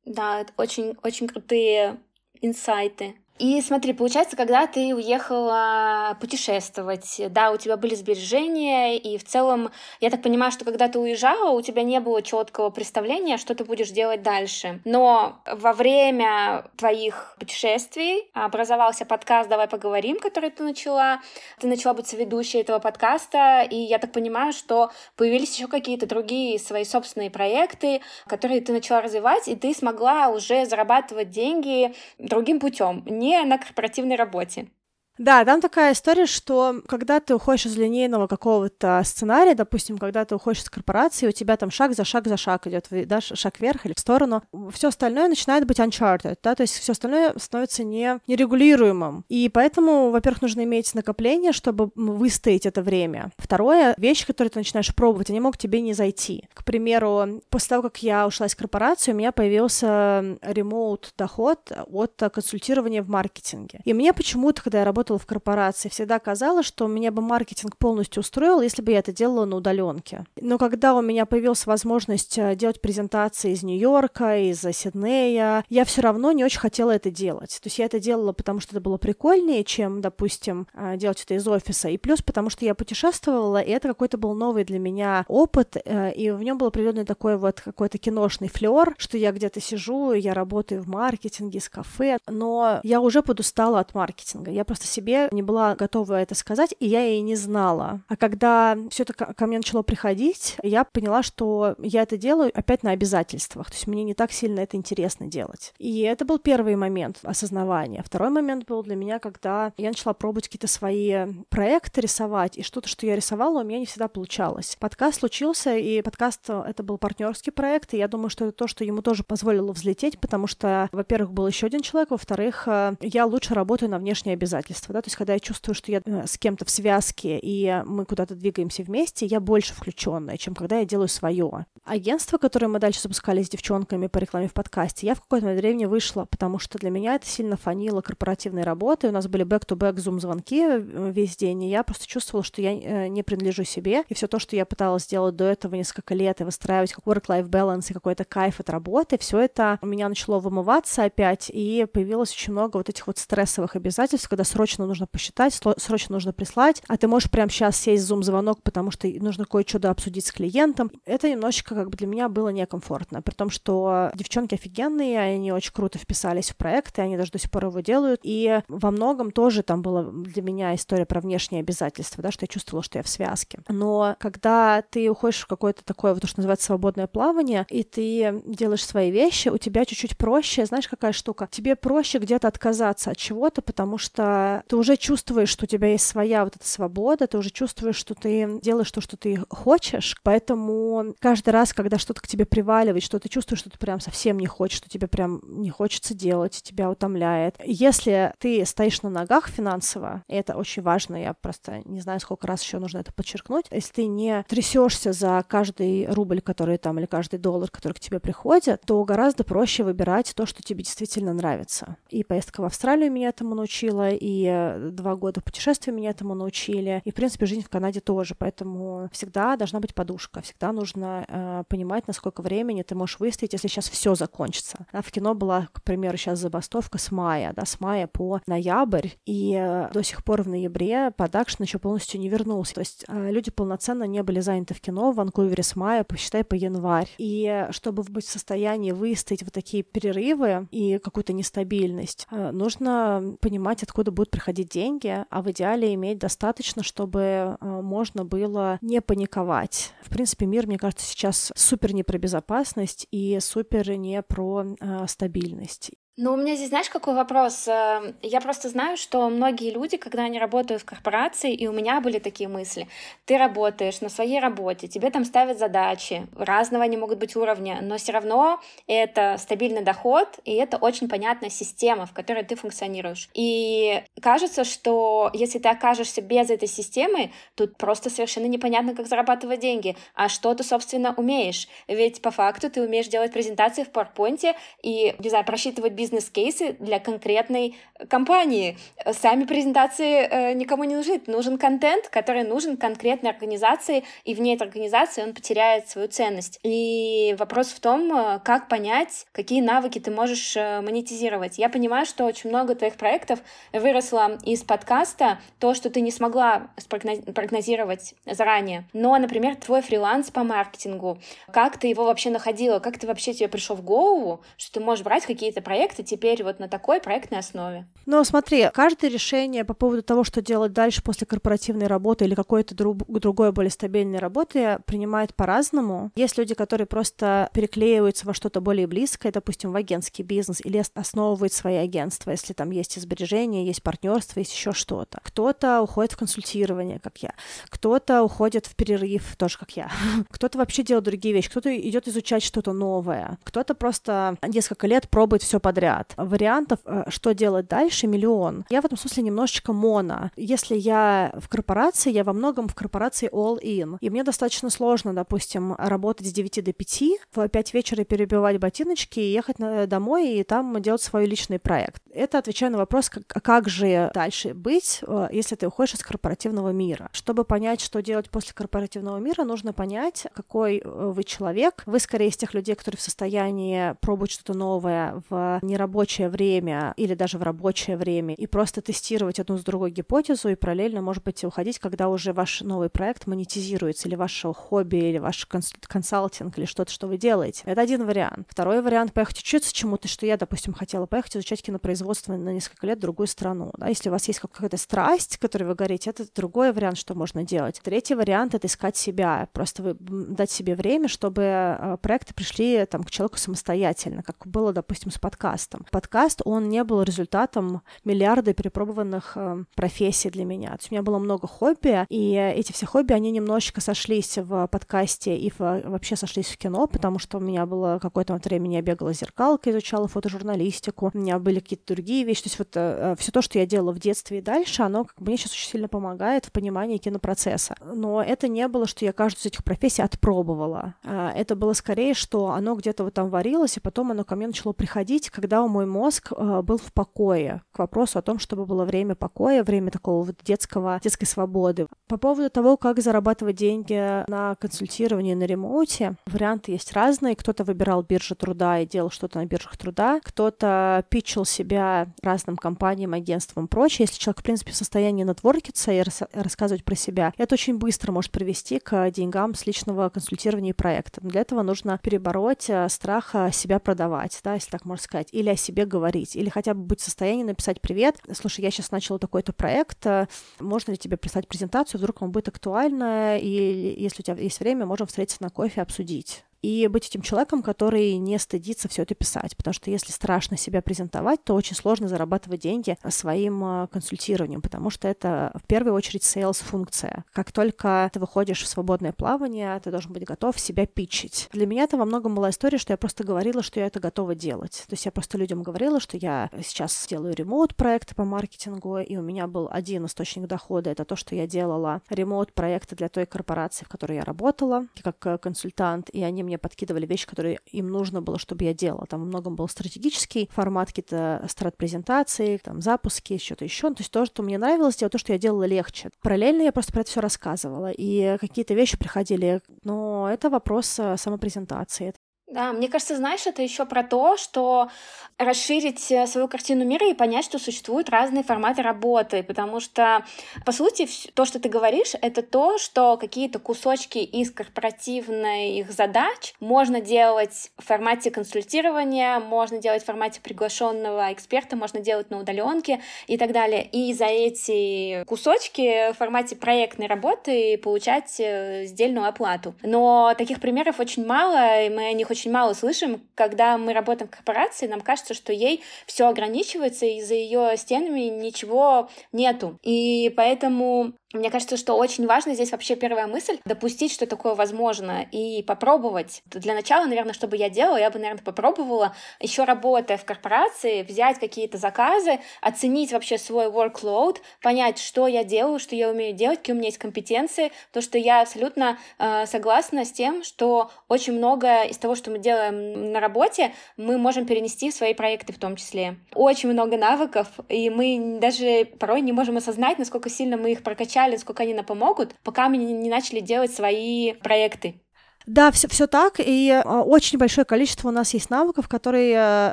Да, это очень, очень крутые инсайты. И смотри, получается, когда ты уехала путешествовать, да, у тебя были сбережения, и в целом, я так понимаю, что когда ты уезжала, у тебя не было четкого представления, что ты будешь делать дальше. Но во время твоих путешествий образовался подкаст «Давай поговорим», который ты начала. Ты начала быть ведущей этого подкаста, и я так понимаю, что появились еще какие-то другие свои собственные проекты, которые ты начала развивать, и ты смогла уже зарабатывать деньги другим путем, не не на корпоративной работе. Да, там такая история, что когда ты уходишь из линейного какого-то сценария, допустим, когда ты уходишь из корпорации, у тебя там шаг за шаг за шаг идет, да, шаг вверх или в сторону, все остальное начинает быть uncharted, да, то есть все остальное становится не, нерегулируемым. И поэтому, во-первых, нужно иметь накопление, чтобы выстоять это время. Второе, вещи, которые ты начинаешь пробовать, они могут тебе не зайти. К примеру, после того, как я ушла из корпорации, у меня появился ремоут доход от консультирования в маркетинге. И мне почему-то, когда я работала работала в корпорации, всегда казалось, что меня бы маркетинг полностью устроил, если бы я это делала на удаленке. Но когда у меня появилась возможность э, делать презентации из Нью-Йорка, из Сиднея, я все равно не очень хотела это делать. То есть я это делала, потому что это было прикольнее, чем, допустим, э, делать это из офиса. И плюс потому что я путешествовала, и это какой-то был новый для меня опыт, э, и в нем был определенный такой вот какой-то киношный флер, что я где-то сижу, я работаю в маркетинге, с кафе, но я уже подустала от маркетинга. Я просто себе не была готова это сказать, и я ей не знала. А когда все это ко мне начало приходить, я поняла, что я это делаю опять на обязательствах. То есть мне не так сильно это интересно делать. И это был первый момент осознавания. Второй момент был для меня, когда я начала пробовать какие-то свои проекты рисовать, и что-то, что я рисовала, у меня не всегда получалось. Подкаст случился, и подкаст — это был партнерский проект, и я думаю, что это то, что ему тоже позволило взлететь, потому что, во-первых, был еще один человек, во-вторых, э, я лучше работаю на внешние обязательства партнерство, да, то есть когда я чувствую, что я э, с кем-то в связке, и мы куда-то двигаемся вместе, я больше включенная, чем когда я делаю свое. Агентство, которое мы дальше запускали с девчонками по рекламе в подкасте, я в какое-то времени вышла, потому что для меня это сильно фанило корпоративной работы. У нас были back-to-back зум-звонки э, весь день, и я просто чувствовала, что я э, не принадлежу себе, и все то, что я пыталась сделать до этого несколько лет, и выстраивать как work-life balance и какой-то кайф от работы, все это у меня начало вымываться опять, и появилось очень много вот этих вот стрессовых обязательств, когда срочно срочно нужно посчитать, срочно нужно прислать, а ты можешь прямо сейчас сесть в зум-звонок, потому что нужно кое-что обсудить с клиентом. Это немножечко как бы для меня было некомфортно, при том, что девчонки офигенные, они очень круто вписались в проект, и они даже до сих пор его делают, и во многом тоже там была для меня история про внешние обязательства, да, что я чувствовала, что я в связке. Но когда ты уходишь в какое-то такое, вот то, что называется свободное плавание, и ты делаешь свои вещи, у тебя чуть-чуть проще, знаешь, какая штука? Тебе проще где-то отказаться от чего-то, потому что ты уже чувствуешь, что у тебя есть своя вот эта свобода, ты уже чувствуешь, что ты делаешь то, что ты хочешь, поэтому каждый раз, когда что-то к тебе приваливает, что ты чувствуешь, что ты прям совсем не хочешь, что тебе прям не хочется делать, тебя утомляет. Если ты стоишь на ногах финансово, и это очень важно, я просто не знаю, сколько раз еще нужно это подчеркнуть, если ты не трясешься за каждый рубль, который там, или каждый доллар, который к тебе приходит, то гораздо проще выбирать то, что тебе действительно нравится. И поездка в Австралию меня этому научила, и э, два года путешествия меня этому научили, и, в принципе, жизнь в Канаде тоже, поэтому всегда должна быть подушка, всегда нужно э, понимать, на сколько времени ты можешь выстоять, если сейчас все закончится. Да, в кино была, к примеру, сейчас забастовка с мая, да, с мая по ноябрь, и э, до сих пор в ноябре продакшн еще полностью не вернулся. То есть э, люди полноценно не были заняты в кино в Ванкувере с мая, посчитай, по январь. И чтобы быть в состоянии выстоять вот такие перерывы и какую-то нестабильность, э, нужно понимать, откуда будут приходить деньги, а в идеале иметь достаточно, чтобы э, можно было не паниковать. В принципе, мир, мне кажется, сейчас супер не про безопасность и супер не про э, стабильность. Ну, у меня здесь, знаешь, какой вопрос? Э, я просто знаю, что многие люди, когда они работают в корпорации, и у меня были такие мысли, ты работаешь на своей работе, тебе там ставят задачи, разного они могут быть уровня, но все равно это стабильный доход, и это очень понятная система, в которой ты функционируешь. И кажется, что если ты окажешься без этой системы, тут просто совершенно непонятно, как зарабатывать деньги. А что ты, собственно, умеешь? Ведь по факту ты умеешь делать презентации в PowerPoint и, не знаю, просчитывать бизнес бизнес-кейсы для конкретной компании. Сами презентации э, никому не нужны. Нужен контент, который нужен конкретной организации, и вне этой организации он потеряет свою ценность. И вопрос в том, э, как понять, какие навыки ты можешь э, монетизировать. Я понимаю, что очень много твоих проектов выросло из подкаста, то, что ты не смогла прогнозировать заранее. Но, например, твой фриланс по маркетингу, как ты его вообще находила, как ты вообще тебе пришел в голову, что ты можешь брать какие-то проекты, проекты теперь вот на такой проектной основе? Ну, смотри, каждое решение по поводу того, что делать дальше после корпоративной работы или какой-то друг, другой более стабильной работы, принимает по-разному. Есть люди, которые просто переклеиваются во что-то более близкое, допустим, в агентский бизнес, или основывают свои агентства, если там есть сбережения, есть партнерство, есть еще что-то. Кто-то уходит в консультирование, как я. Кто-то уходит в перерыв, тоже как я. Кто-то вообще делает другие вещи. Кто-то идет изучать что-то новое. Кто-то просто несколько лет пробует все подряд подряд. Вариантов, э, что делать дальше, миллион. Я в этом смысле немножечко моно. Если я в корпорации, я во многом в корпорации all-in. И мне достаточно сложно, допустим, работать с 9 до 5, в 5 вечера перебивать ботиночки и ехать на, домой и там делать свой личный проект. Это отвечая на вопрос, как, как же дальше быть, э, если ты уходишь из корпоративного мира. Чтобы понять, что делать после корпоративного мира, нужно понять, какой э, вы человек. Вы скорее из тех людей, которые в состоянии пробовать что-то новое в не нерабочее время или даже в рабочее время и просто тестировать одну с другой гипотезу и параллельно, может быть, уходить, когда уже ваш новый проект монетизируется или ваше хобби, или ваш консалтинг, или что-то, что вы делаете. Это один вариант. Второй вариант — поехать учиться чему-то, что я, допустим, хотела поехать изучать кинопроизводство на несколько лет в другую страну. Да? Если у вас есть какая-то страсть, которой вы горите, это другой вариант, что можно делать. Третий вариант — это искать себя, просто вы, дать себе время, чтобы э, проекты пришли там, к человеку самостоятельно, как было, допустим, с подкастом подкастом. Подкаст, он не был результатом миллиарда перепробованных э, профессий для меня. То есть у меня было много хобби, и эти все хобби, они немножечко сошлись в подкасте и в, вообще сошлись в кино, потому что у меня было какое-то время, я бегала зеркалкой, изучала фотожурналистику, у меня были какие-то другие вещи. То есть вот э, все то, что я делала в детстве и дальше, оно как бы мне сейчас очень сильно помогает в понимании кинопроцесса. Но это не было, что я каждую из этих профессий отпробовала. Э, это было скорее, что оно где-то вот там варилось, и потом оно ко мне начало приходить, когда когда мой мозг э, был в покое, к вопросу о том, чтобы было время покоя, время такого вот детского, детской свободы. По поводу того, как зарабатывать деньги на консультировании на ремоуте, варианты есть разные. Кто-то выбирал биржу труда и делал что-то на биржах труда, кто-то питчил себя разным компаниям, агентствам и прочее. Если человек, в принципе, в состоянии нетворкиться и рас- рассказывать про себя, это очень быстро может привести к деньгам с личного консультирования и проекта. Но для этого нужно перебороть э, страх себя продавать, да, если так можно сказать, или о себе говорить, или хотя бы быть в состоянии написать «Привет, слушай, я сейчас начала такой-то проект, э, можно ли тебе прислать презентацию, вдруг он будет актуально, и если у тебя есть время, можем встретиться на кофе, обсудить». И быть этим человеком, который не стыдится все это писать, потому что если страшно себя презентовать, то очень сложно зарабатывать деньги своим а, консультированием, потому что это в первую очередь sales функция. Как только ты выходишь в свободное плавание, ты должен быть готов себя питчить. Для меня это во многом была история, что я просто говорила, что я это готова делать. То есть я просто людям говорила, что я сейчас делаю ремонт проекты по маркетингу, и у меня был один источник дохода, это то, что я делала ремонт проекты для той корпорации, в которой я работала, как э, консультант, и они мне подкидывали вещи, которые им нужно было, чтобы я делала. Там во многом был стратегический формат, какие-то страт-презентации, там запуски, что-то еще. То есть то, что мне нравилось делать, то, что я делала легче. Параллельно я просто про это все рассказывала, и какие-то вещи приходили, но это вопрос э, самопрезентации. Да, мне кажется, знаешь, это еще про то, что расширить э, свою картину мира и понять, что существуют разные форматы работы, потому что, по сути, то, что ты говоришь, это то, что какие-то кусочки из корпоративных задач можно делать в формате консультирования, можно делать в формате приглашенного эксперта, можно делать на удаленке и так далее. И за эти кусочки в формате проектной работы получать э, сдельную оплату. Но таких примеров очень мало, и мы о них очень очень мало слышим, когда мы работаем в корпорации, нам кажется, что ей все ограничивается, и за ее стенами ничего нету. И поэтому мне кажется, что очень важно здесь вообще первая мысль — допустить, что такое возможно, и попробовать. Для начала, наверное, что бы я делала, я бы, наверное, попробовала, еще работая в корпорации, взять какие-то заказы, оценить вообще свой workload, понять, что я делаю, что я умею делать, какие у меня есть компетенции, то, что я абсолютно э, согласна с тем, что очень много из того, что мы делаем на работе, мы можем перенести в свои проекты в том числе. Очень много навыков, и мы даже порой не можем осознать, насколько сильно мы их прокачали обещали, сколько они нам помогут, пока мы не начали делать свои проекты. Да, все, все так, и э, очень большое количество у нас есть навыков, которые э,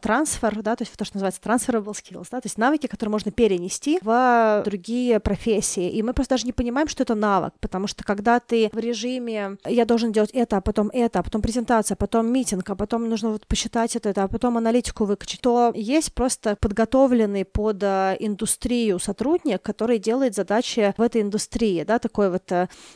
трансфер, да, то есть то, что называется transferable skills, да, то есть навыки, которые можно перенести в другие профессии, и мы просто даже не понимаем, что это навык, потому что когда ты в режиме «я должен делать это, а потом это, а потом презентация, а потом митинг, а потом нужно вот посчитать это, а потом аналитику выкачать», то есть просто подготовленный под э, индустрию сотрудник, который делает задачи в этой индустрии, да, такой вот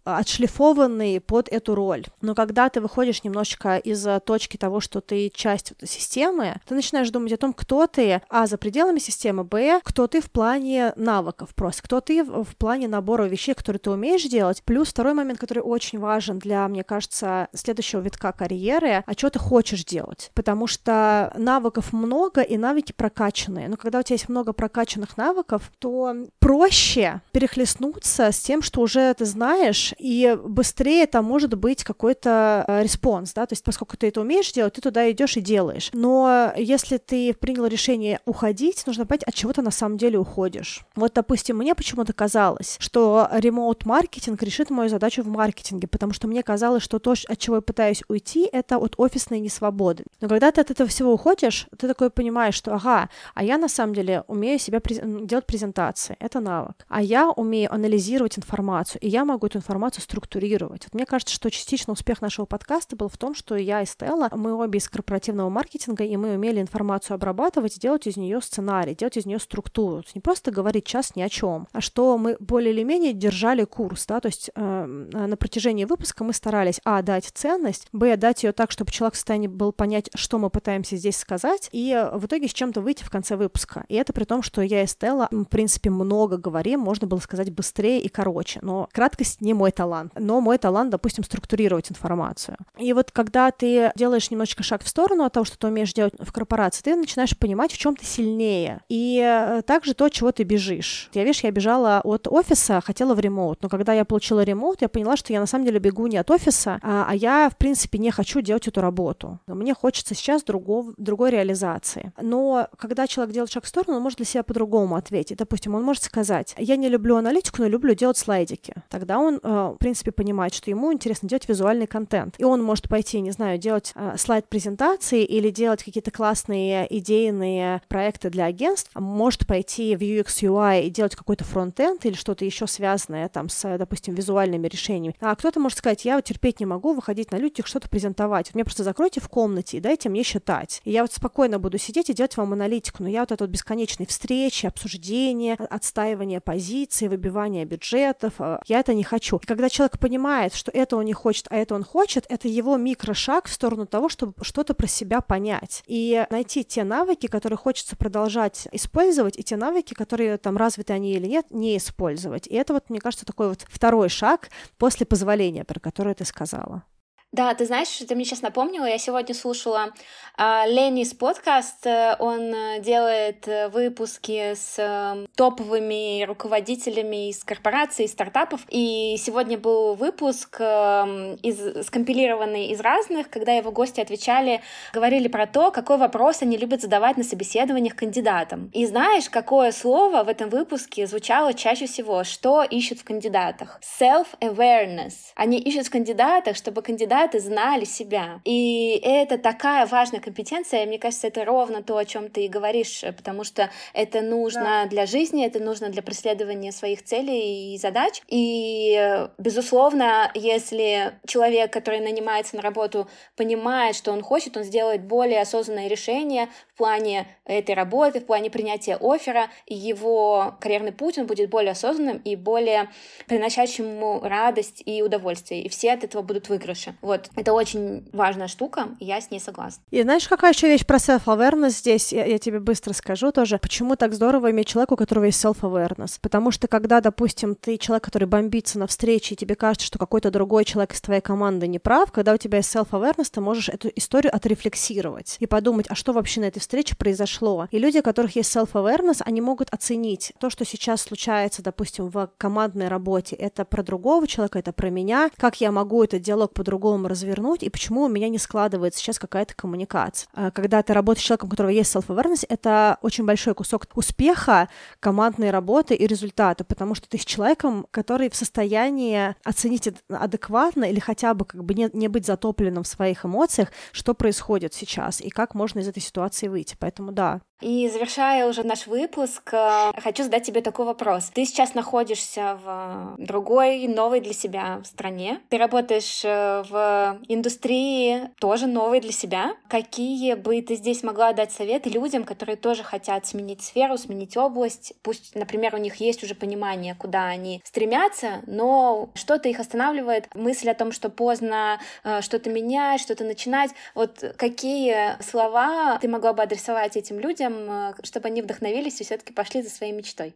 отшлифованный под эту роль. Но когда ты выходишь немножечко из точки того, что ты часть вот системы, ты начинаешь думать о том, кто ты, а, за пределами системы, б, кто ты в плане навыков просто, кто ты в плане набора вещей, которые ты умеешь делать. Плюс второй момент, который очень важен для, мне кажется, следующего витка карьеры, а что ты хочешь делать? Потому что навыков много, и навыки прокачанные. Но когда у тебя есть много прокачанных навыков, то проще перехлестнуться с тем, что уже ты знаешь, и быстрее там может быть какой-то Э, response, да, то есть поскольку ты это умеешь делать, ты туда идешь и делаешь. Но если ты принял решение уходить, нужно понять, от чего ты на самом деле уходишь. Вот, допустим, мне почему-то казалось, что ремоут-маркетинг решит мою задачу в маркетинге, потому что мне казалось, что то, от чего я пытаюсь уйти, это от офисной несвободы. Но когда ты от этого всего уходишь, ты такой понимаешь, что, ага, а я на самом деле умею себя през... делать презентации, это навык. А я умею анализировать информацию, и я могу эту информацию структурировать. Вот мне кажется, что частично успех нашего подкаста был в том, что я и Стелла, мы обе из корпоративного маркетинга, и мы умели информацию обрабатывать, делать из нее сценарий, делать из нее структуру. Не просто говорить час ни о чем, а что мы более или менее держали курс, да, то есть э, на протяжении выпуска мы старались, а, дать ценность, б, дать ее так, чтобы человек в состоянии был понять, что мы пытаемся здесь сказать, и в итоге с чем-то выйти в конце выпуска. И это при том, что я и Стелла, в принципе, много говорим, можно было сказать быстрее и короче, но краткость не мой талант. Но мой талант, допустим, структурировать информацию информацию. И вот когда ты делаешь немножечко шаг в сторону от того, что ты умеешь делать в корпорации, ты начинаешь понимать, в чем ты сильнее. И э, также то, чего ты бежишь. Я, видишь, я бежала от офиса, хотела в ремоут, но когда я получила ремоут, я поняла, что я на самом деле бегу не от офиса, а, а я, в принципе, не хочу делать эту работу. Мне хочется сейчас другого, другой реализации. Но когда человек делает шаг в сторону, он может для себя по-другому ответить. Допустим, он может сказать, я не люблю аналитику, но люблю делать слайдики. Тогда он, э, в принципе, понимает, что ему интересно делать визуальный контент контент. И он может пойти, не знаю, делать э, слайд-презентации или делать какие-то классные идейные проекты для агентств, может пойти в UX UI и делать какой-то фронтенд или что-то еще связанное там с, допустим, визуальными решениями. А кто-то может сказать, я вот терпеть не могу выходить на людях, что-то презентовать. Вот меня просто закройте в комнате и дайте мне считать. И я вот спокойно буду сидеть и делать вам аналитику. Но я вот это вот бесконечные встречи, обсуждения, отстаивание позиций, выбивание бюджетов, э, я это не хочу. И когда человек понимает, что это он не хочет, а это он хочет, хочет, это его микрошаг в сторону того, чтобы что-то про себя понять. И найти те навыки, которые хочется продолжать использовать, и те навыки, которые там развиты они или нет, не использовать. И это вот, мне кажется, такой вот второй шаг после позволения, про который ты сказала. Да, ты знаешь, ты мне сейчас напомнила, я сегодня слушала а, Ленис подкаст, э, он э, делает э, выпуски с топовыми руководителями из корпораций, из стартапов, и сегодня был выпуск из, скомпилированный из разных, когда его гости отвечали, говорили про то, какой вопрос они любят задавать на собеседованиях кандидатам. И знаешь, какое слово в этом выпуске звучало чаще всего, что ищут в кандидатах? Self-awareness. Они ищут в кандидатах, чтобы кандидат кандидаты знали себя. И это такая важная компетенция, мне кажется, это ровно то, о чем ты и говоришь, потому что это нужно да. для жизни, это нужно для преследования своих целей и задач. И, безусловно, если человек, который нанимается на работу, понимает, что он хочет, он сделает более осознанное решение в плане этой работы, в плане принятия оффера, и его карьерный путь, он будет более осознанным и более приносящим ему радость и удовольствие. И все от этого будут выигрыши. Вот, это очень важная штука, и я с ней согласна. И знаешь, какая еще вещь про self-awareness здесь? Я, я тебе быстро скажу тоже. Почему так здорово иметь человека, у которого есть self-awareness? Потому что когда, допустим, ты человек, который бомбится на встрече, и тебе кажется, что какой-то другой человек из твоей команды не прав, когда у тебя есть self-awareness, ты можешь эту историю отрефлексировать и подумать, а что вообще на этой встрече произошло. И люди, у которых есть self-awareness, они могут оценить то, что сейчас случается, допустим, в командной работе. Это про другого человека, это про меня. Как я могу этот диалог по-другому по-другому развернуть, и почему у меня не складывается сейчас какая-то коммуникация. А когда ты работаешь с человеком, у которого есть self-awareness, это очень большой кусок успеха командной работы и результата, потому что ты с человеком, который в состоянии оценить адекватно или хотя бы как бы не, не быть затопленным в своих эмоциях, что происходит сейчас и как можно из этой ситуации выйти. Поэтому да, и завершая уже наш выпуск, э, хочу задать тебе такой вопрос. Ты сейчас находишься в другой, новой для себя стране. Ты работаешь э, в индустрии тоже новой для себя. Какие бы ты здесь могла дать советы людям, которые тоже хотят сменить сферу, сменить область? Пусть, например, у них есть уже понимание, куда они стремятся, но что-то их останавливает, мысль о том, что поздно э, что-то менять, что-то начинать. Вот какие слова ты могла бы адресовать этим людям, людям, э, чтобы они вдохновились и все-таки пошли за своей мечтой?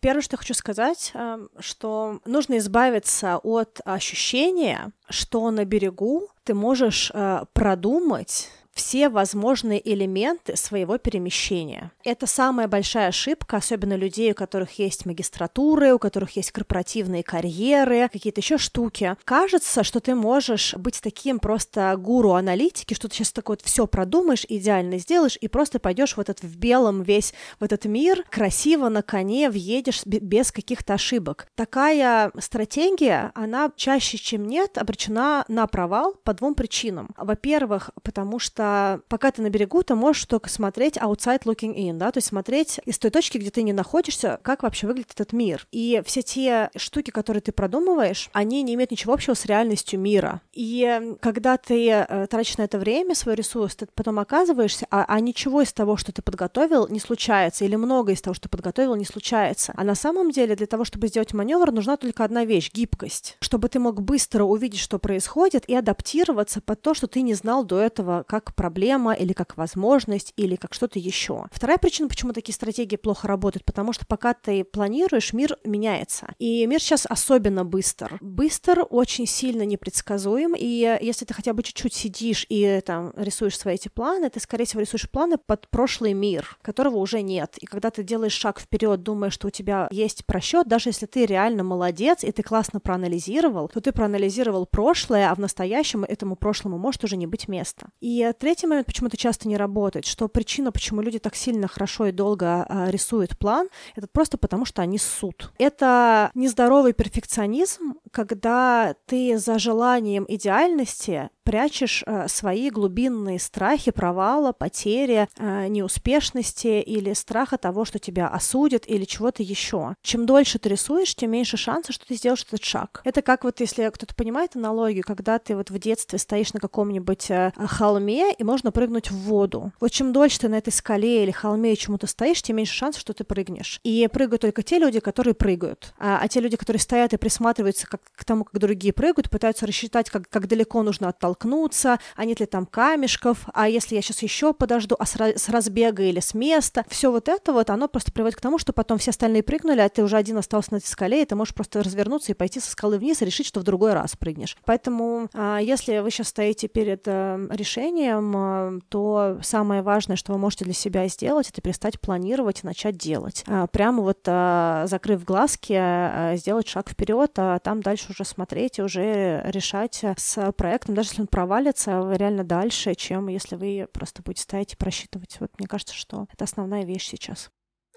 Первое, что хочу сказать, эм, что нужно избавиться от ощущения, что на берегу ты можешь э, продумать все возможные элементы своего перемещения. Это самая большая ошибка, особенно людей, у которых есть магистратуры, у которых есть корпоративные карьеры, какие-то еще штуки. Кажется, что ты можешь быть таким просто гуру аналитики, что ты сейчас такое вот все продумаешь, идеально сделаешь и просто пойдешь в этот в белом весь в этот мир, красиво на коне въедешь без каких-то ошибок. Такая стратегия, она чаще, чем нет, обречена на провал по двум причинам. Во-первых, потому что что пока ты на берегу, ты можешь только смотреть outside looking in, да, то есть смотреть из той точки, где ты не находишься, как вообще выглядит этот мир. И все те штуки, которые ты продумываешь, они не имеют ничего общего с реальностью мира. И когда ты э, тратишь на это время, свой ресурс, ты потом оказываешься, а, а ничего из того, что ты подготовил, не случается, или много из того, что ты подготовил, не случается. А на самом деле для того, чтобы сделать маневр, нужна только одна вещь — гибкость, чтобы ты мог быстро увидеть, что происходит, и адаптироваться под то, что ты не знал до этого, как проблема, или как возможность, или как что-то еще. Вторая причина, почему такие стратегии плохо работают, потому что пока ты планируешь, мир меняется. И мир сейчас особенно быстр. Быстр, очень сильно непредсказуем, и если ты хотя бы чуть-чуть сидишь и там рисуешь свои эти планы, ты, скорее всего, рисуешь планы под прошлый мир, которого уже нет. И когда ты делаешь шаг вперед, думая, что у тебя есть просчет, даже если ты реально молодец, и ты классно проанализировал, то ты проанализировал прошлое, а в настоящем этому прошлому может уже не быть места. И третий момент, почему это часто не работает, что причина, почему люди так сильно хорошо и долго а, рисуют план, это просто потому, что они ссут. Это нездоровый перфекционизм, когда ты за желанием идеальности прячешь э, свои глубинные страхи провала, потери, э, неуспешности или страха того, что тебя осудят или чего-то еще. Чем дольше ты рисуешь, тем меньше шансов, что ты сделаешь этот шаг. Это как вот, если кто-то понимает аналогию, когда ты вот в детстве стоишь на каком-нибудь э, холме и можно прыгнуть в воду. Вот чем дольше ты на этой скале или холме чему-то стоишь, тем меньше шансов, что ты прыгнешь. И прыгают только те люди, которые прыгают. А, а те люди, которые стоят и присматриваются, как к тому, как другие прыгают, пытаются рассчитать, как, как далеко нужно оттолкнуться, а нет ли там камешков, а если я сейчас еще подожду, а с, разбега или с места. Все вот это вот, оно просто приводит к тому, что потом все остальные прыгнули, а ты уже один остался на этой скале, и ты можешь просто развернуться и пойти со скалы вниз и решить, что в другой раз прыгнешь. Поэтому, а, если вы сейчас стоите перед э, решением, э, то самое важное, что вы можете для себя сделать, это перестать планировать и начать делать. А, прямо вот а, закрыв глазки, сделать шаг вперед, а там дальше уже смотреть и уже решать с проектом, даже если он провалится, реально дальше, чем если вы просто будете стоять и просчитывать. Вот мне кажется, что это основная вещь сейчас.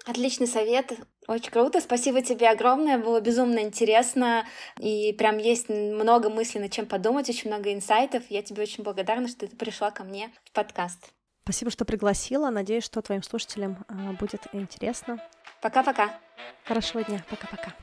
Отличный совет, очень круто, спасибо тебе огромное, было безумно интересно, и прям есть много мыслей, над чем подумать, очень много инсайтов. Я тебе очень благодарна, что ты пришла ко мне в подкаст. Спасибо, что пригласила. Надеюсь, что твоим слушателям а, будет интересно. Пока-пока. Хорошего дня. Пока-пока.